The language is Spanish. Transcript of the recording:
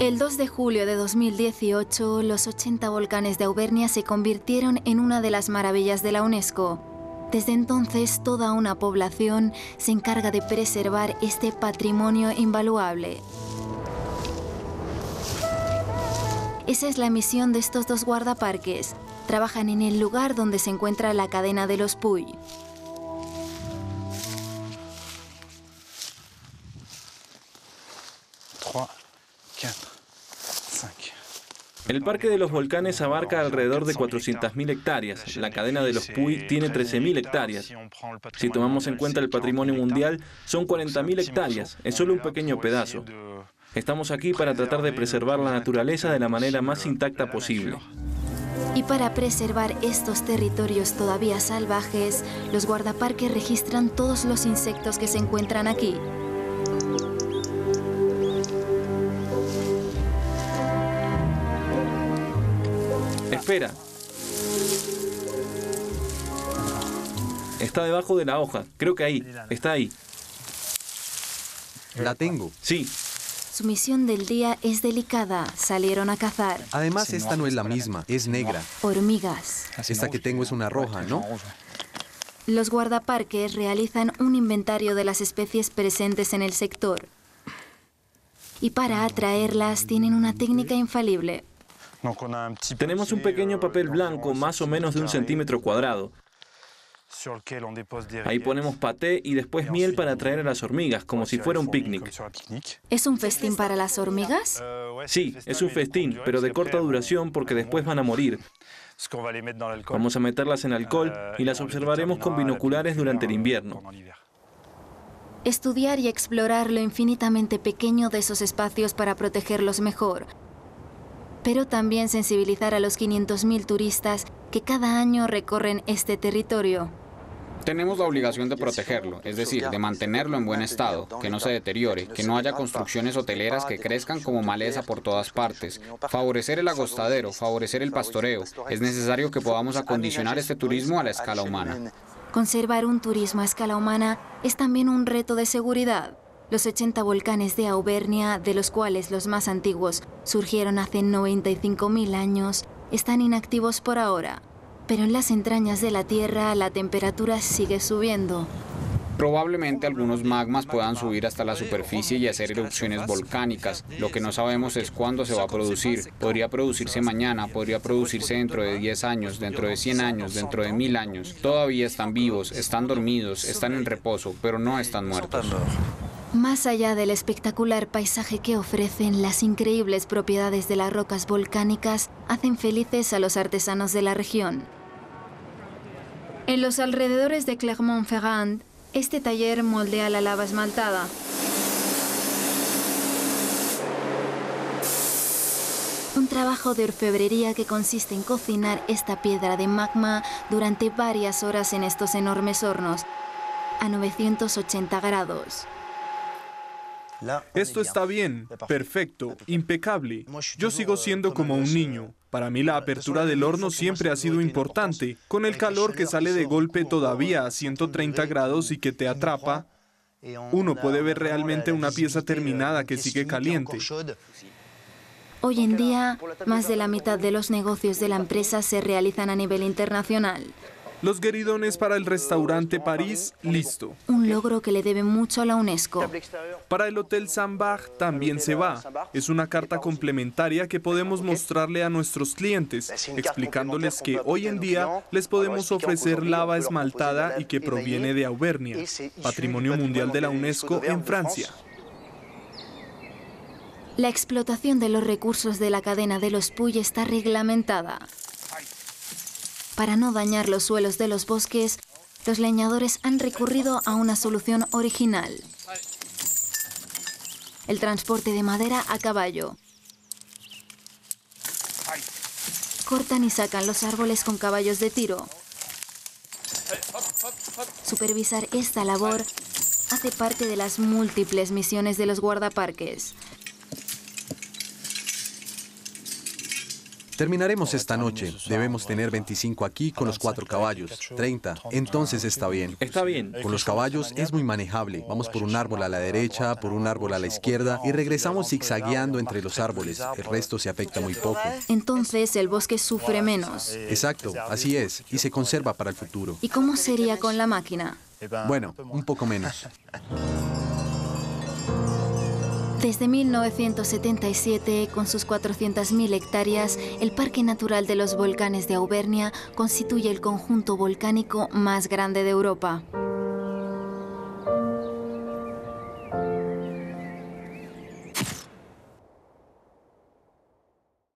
El 2 de julio de 2018, los 80 volcanes de Auvernia se convirtieron en una de las maravillas de la UNESCO. Desde entonces, toda una población se encarga de preservar este patrimonio invaluable. Esa es la misión de estos dos guardaparques. Trabajan en el lugar donde se encuentra la cadena de los Puy. El Parque de los Volcanes abarca alrededor de 400.000 hectáreas. La cadena de los Puy tiene 13.000 hectáreas. Si tomamos en cuenta el patrimonio mundial, son 40.000 hectáreas. Es solo un pequeño pedazo. Estamos aquí para tratar de preservar la naturaleza de la manera más intacta posible. Y para preservar estos territorios todavía salvajes, los guardaparques registran todos los insectos que se encuentran aquí. Espera. Está debajo de la hoja. Creo que ahí. Está ahí. La tengo. Sí. Su misión del día es delicada. Salieron a cazar. Además, esta no es la misma, es negra. Hormigas. Esta que tengo es una roja, ¿no? Los guardaparques realizan un inventario de las especies presentes en el sector. Y para atraerlas tienen una técnica infalible. Tenemos un pequeño papel blanco, más o menos de un centímetro cuadrado. Ahí ponemos paté y después miel para atraer a las hormigas, como si fuera un picnic. ¿Es un festín para las hormigas? Sí, es un festín, pero de corta duración porque después van a morir. Vamos a meterlas en alcohol y las observaremos con binoculares durante el invierno. Estudiar y explorar lo infinitamente pequeño de esos espacios para protegerlos mejor. Pero también sensibilizar a los 500.000 turistas que cada año recorren este territorio. Tenemos la obligación de protegerlo, es decir, de mantenerlo en buen estado, que no se deteriore, que no haya construcciones hoteleras que crezcan como maleza por todas partes, favorecer el agostadero, favorecer el pastoreo. Es necesario que podamos acondicionar este turismo a la escala humana. Conservar un turismo a escala humana es también un reto de seguridad. Los 80 volcanes de Auvernia, de los cuales los más antiguos surgieron hace 95.000 años, están inactivos por ahora. Pero en las entrañas de la Tierra la temperatura sigue subiendo. Probablemente algunos magmas puedan subir hasta la superficie y hacer erupciones volcánicas. Lo que no sabemos es cuándo se va a producir. Podría producirse mañana, podría producirse dentro de 10 años, dentro de 100 años, dentro de 1000 años. Todavía están vivos, están dormidos, están en reposo, pero no están muertos. Más allá del espectacular paisaje que ofrecen, las increíbles propiedades de las rocas volcánicas hacen felices a los artesanos de la región. En los alrededores de Clermont-Ferrand, este taller moldea la lava esmaltada. Un trabajo de orfebrería que consiste en cocinar esta piedra de magma durante varias horas en estos enormes hornos, a 980 grados. Esto está bien, perfecto, impecable. Yo sigo siendo como un niño. Para mí la apertura del horno siempre ha sido importante. Con el calor que sale de golpe todavía a 130 grados y que te atrapa, uno puede ver realmente una pieza terminada que sigue caliente. Hoy en día, más de la mitad de los negocios de la empresa se realizan a nivel internacional. Los gueridones para el restaurante París, listo. Un logro que le debe mucho a la UNESCO. Para el Hotel Sambach también se va. Es una carta complementaria que podemos mostrarle a nuestros clientes, explicándoles que hoy en día les podemos ofrecer lava esmaltada y que proviene de Auvernia, Patrimonio Mundial de la UNESCO en Francia. La explotación de los recursos de la cadena de los Puy está reglamentada. Para no dañar los suelos de los bosques, los leñadores han recurrido a una solución original. El transporte de madera a caballo. Cortan y sacan los árboles con caballos de tiro. Supervisar esta labor hace parte de las múltiples misiones de los guardaparques. Terminaremos esta noche. Debemos tener 25 aquí con los cuatro caballos. 30. Entonces está bien. Está bien. Con los caballos es muy manejable. Vamos por un árbol a la derecha, por un árbol a la izquierda y regresamos zigzagueando entre los árboles. El resto se afecta muy poco. Entonces el bosque sufre menos. Exacto, así es. Y se conserva para el futuro. ¿Y cómo sería con la máquina? Bueno, un poco menos. Desde 1977, con sus 400.000 hectáreas, el Parque Natural de los Volcanes de Auvernia constituye el conjunto volcánico más grande de Europa.